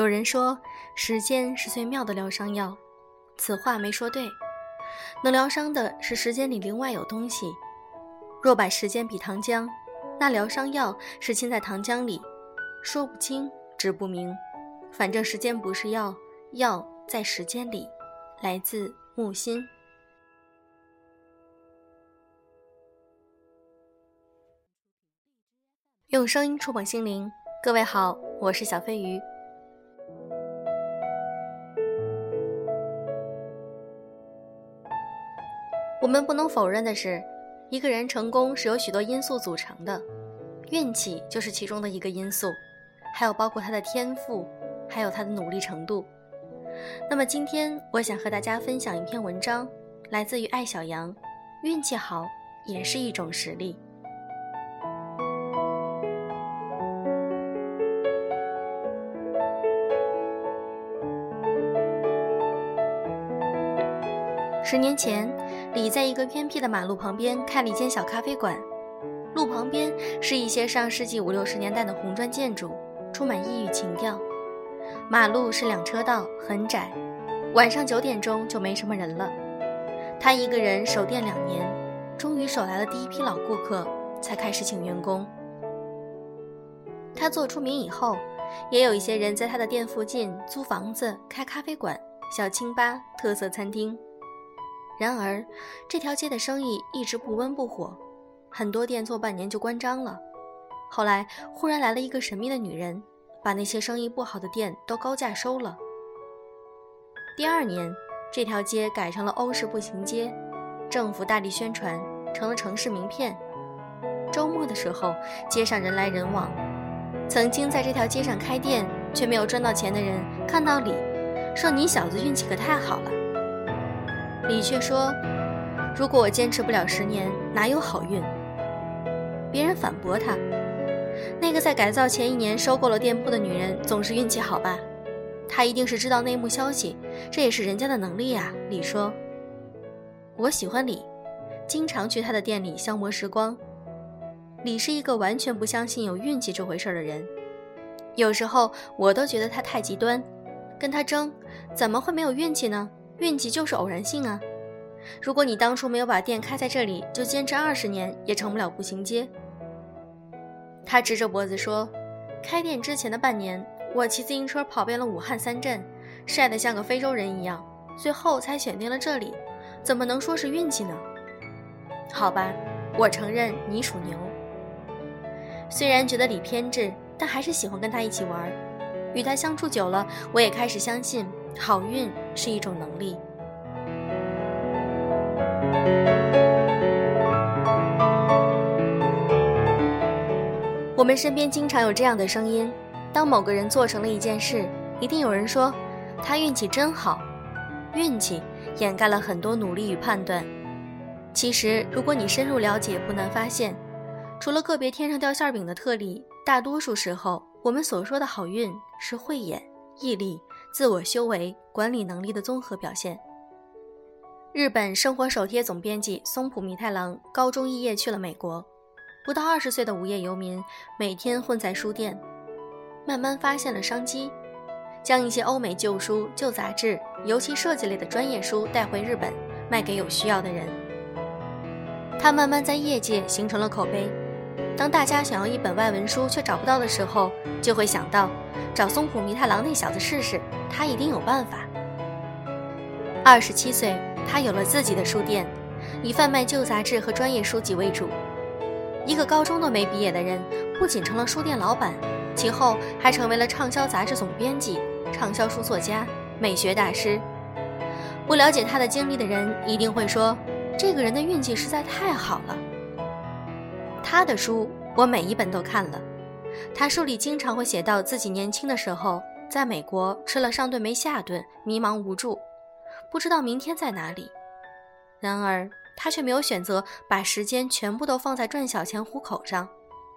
有人说，时间是最妙的疗伤药，此话没说对。能疗伤的是时间里另外有东西。若把时间比糖浆，那疗伤药是浸在糖浆里，说不清，指不明。反正时间不是药，药在时间里。来自木心。用声音触碰心灵，各位好，我是小飞鱼。我们不能否认的是，一个人成功是由许多因素组成的，运气就是其中的一个因素，还有包括他的天赋，还有他的努力程度。那么今天我想和大家分享一篇文章，来自于艾小羊。运气好也是一种实力。十年前，李在一个偏僻的马路旁边开了一间小咖啡馆。路旁边是一些上世纪五六十年代的红砖建筑，充满异域情调。马路是两车道，很窄。晚上九点钟就没什么人了。他一个人守店两年，终于守来了第一批老顾客，才开始请员工。他做出名以后，也有一些人在他的店附近租房子开咖啡馆、小清吧、特色餐厅。然而，这条街的生意一直不温不火，很多店做半年就关张了。后来，忽然来了一个神秘的女人，把那些生意不好的店都高价收了。第二年，这条街改成了欧式步行街，政府大力宣传，成了城市名片。周末的时候，街上人来人往。曾经在这条街上开店却没有赚到钱的人，看到李，说：“你小子运气可太好了。”李却说：“如果我坚持不了十年，哪有好运？”别人反驳他：“那个在改造前一年收购了店铺的女人，总是运气好吧？她一定是知道内幕消息，这也是人家的能力呀。”李说：“我喜欢李，经常去他的店里消磨时光。李是一个完全不相信有运气这回事的人，有时候我都觉得他太极端。跟他争，怎么会没有运气呢？”运气就是偶然性啊！如果你当初没有把店开在这里，就坚持二十年也成不了步行街。他直着脖子说：“开店之前的半年，我骑自行车跑遍了武汉三镇，晒得像个非洲人一样，最后才选定了这里，怎么能说是运气呢？”好吧，我承认你属牛。虽然觉得李偏执，但还是喜欢跟他一起玩。与他相处久了，我也开始相信。好运是一种能力。我们身边经常有这样的声音：当某个人做成了一件事，一定有人说他运气真好。运气掩盖了很多努力与判断。其实，如果你深入了解，不难发现，除了个别天上掉馅饼的特例，大多数时候，我们所说的好运是慧眼、毅力。自我修为、管理能力的综合表现。日本生活手贴总编辑松浦弥太郎高中肄业去了美国，不到二十岁的无业游民每天混在书店，慢慢发现了商机，将一些欧美旧书、旧杂志，尤其设计类的专业书带回日本，卖给有需要的人。他慢慢在业界形成了口碑。当大家想要一本外文书却找不到的时候，就会想到找松浦弥太郎那小子试试。他一定有办法。二十七岁，他有了自己的书店，以贩卖旧杂志和专业书籍为主。一个高中都没毕业的人，不仅成了书店老板，其后还成为了畅销杂志总编辑、畅销书作家、美学大师。不了解他的经历的人，一定会说，这个人的运气实在太好了。他的书，我每一本都看了。他书里经常会写到自己年轻的时候。在美国吃了上顿没下顿，迷茫无助，不知道明天在哪里。然而他却没有选择把时间全部都放在赚小钱糊口上，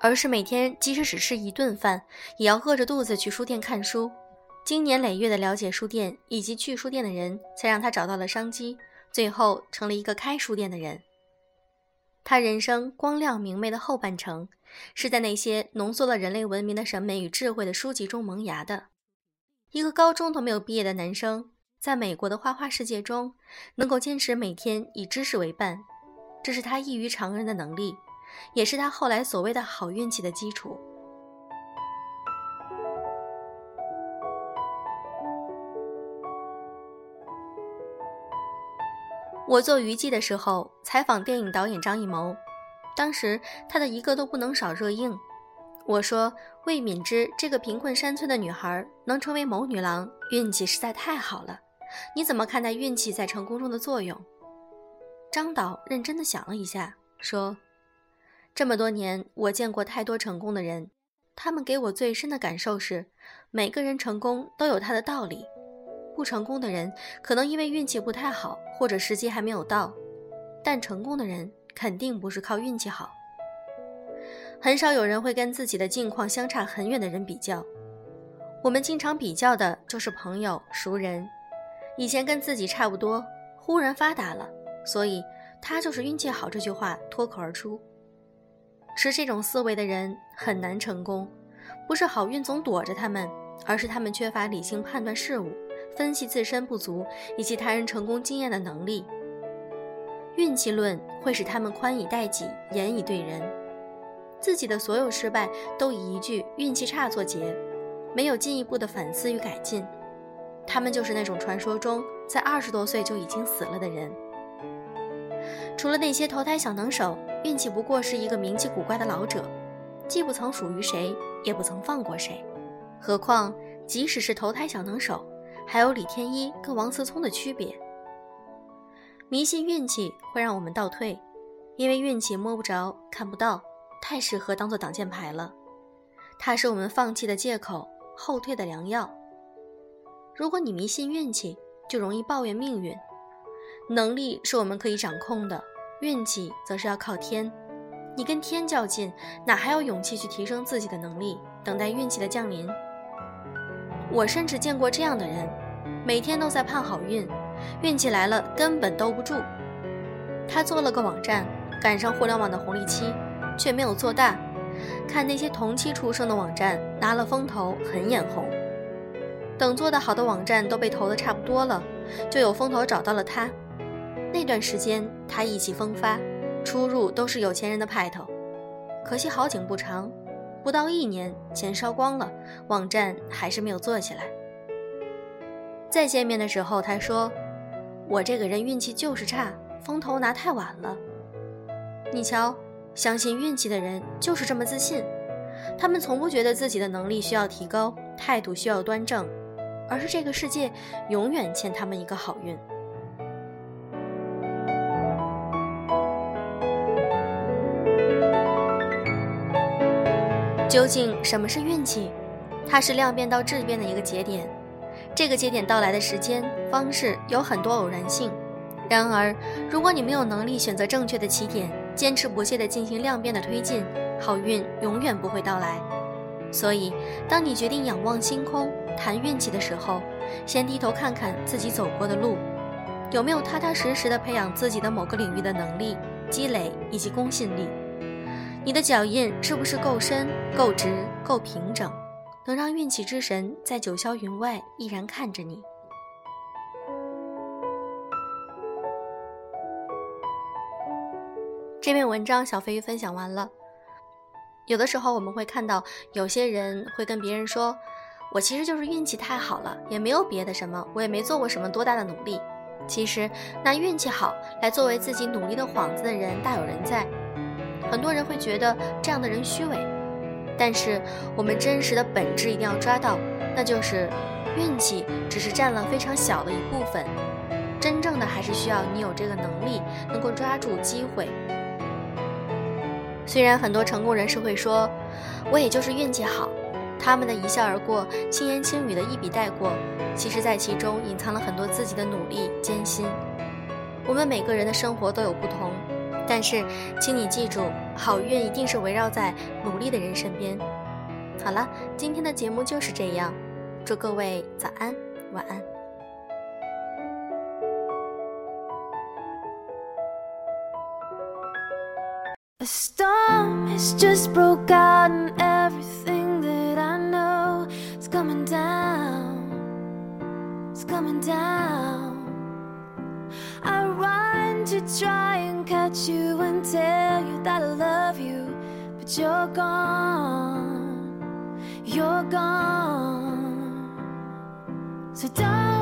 而是每天即使只吃一顿饭，也要饿着肚子去书店看书。经年累月的了解书店以及去书店的人，才让他找到了商机，最后成了一个开书店的人。他人生光亮明媚的后半程，是在那些浓缩了人类文明的审美与智慧的书籍中萌芽的。一个高中都没有毕业的男生，在美国的花花世界中，能够坚持每天以知识为伴，这是他异于常人的能力，也是他后来所谓的好运气的基础。我做娱记的时候，采访电影导演张艺谋，当时他的一个都不能少热映。我说魏敏芝这个贫困山村的女孩能成为谋女郎，运气实在太好了。你怎么看待运气在成功中的作用？张导认真的想了一下，说：“这么多年，我见过太多成功的人，他们给我最深的感受是，每个人成功都有他的道理。不成功的人可能因为运气不太好，或者时机还没有到，但成功的人肯定不是靠运气好。”很少有人会跟自己的境况相差很远的人比较，我们经常比较的就是朋友、熟人。以前跟自己差不多，忽然发达了，所以他就是运气好。这句话脱口而出。持这种思维的人很难成功，不是好运总躲着他们，而是他们缺乏理性判断事物、分析自身不足以及他人成功经验的能力。运气论会使他们宽以待己，严以对人。自己的所有失败都以一句运气差作结，没有进一步的反思与改进。他们就是那种传说中在二十多岁就已经死了的人。除了那些投胎小能手，运气不过是一个名气古怪的老者，既不曾属于谁，也不曾放过谁。何况，即使是投胎小能手，还有李天一跟王思聪的区别。迷信运气会让我们倒退，因为运气摸不着、看不到。太适合当做挡箭牌了，它是我们放弃的借口，后退的良药。如果你迷信运气，就容易抱怨命运。能力是我们可以掌控的，运气则是要靠天。你跟天较劲，哪还有勇气去提升自己的能力，等待运气的降临？我甚至见过这样的人，每天都在盼好运，运气来了根本兜不住。他做了个网站，赶上互联网的红利期。却没有做大，看那些同期出生的网站拿了风投，很眼红。等做得好的网站都被投的差不多了，就有风投找到了他。那段时间他意气风发，出入都是有钱人的派头。可惜好景不长，不到一年，钱烧光了，网站还是没有做起来。再见面的时候，他说：“我这个人运气就是差，风投拿太晚了。”你瞧。相信运气的人就是这么自信，他们从不觉得自己的能力需要提高，态度需要端正，而是这个世界永远欠他们一个好运。究竟什么是运气？它是量变到质变的一个节点，这个节点到来的时间方式有很多偶然性。然而，如果你没有能力选择正确的起点，坚持不懈地进行量变的推进，好运永远不会到来。所以，当你决定仰望星空谈运气的时候，先低头看看自己走过的路，有没有踏踏实实地培养自己的某个领域的能力、积累以及公信力。你的脚印是不是够深、够直、够平整，能让运气之神在九霄云外依然看着你？这篇文章小飞鱼分享完了。有的时候我们会看到有些人会跟别人说：“我其实就是运气太好了，也没有别的什么，我也没做过什么多大的努力。”其实拿运气好来作为自己努力的幌子的人大有人在。很多人会觉得这样的人虚伪，但是我们真实的本质一定要抓到，那就是运气只是占了非常小的一部分，真正的还是需要你有这个能力，能够抓住机会。虽然很多成功人士会说，我也就是运气好，他们的一笑而过、轻言轻语的一笔带过，其实在其中隐藏了很多自己的努力艰辛。我们每个人的生活都有不同，但是请你记住好运一定是围绕在努力的人身边好了今天的节目就是这样祝各位早安晚安 storm has just broken everything that i know is coming down it's coming down i run to try you and tell you that I love you, but you're gone. You're gone. So, darling.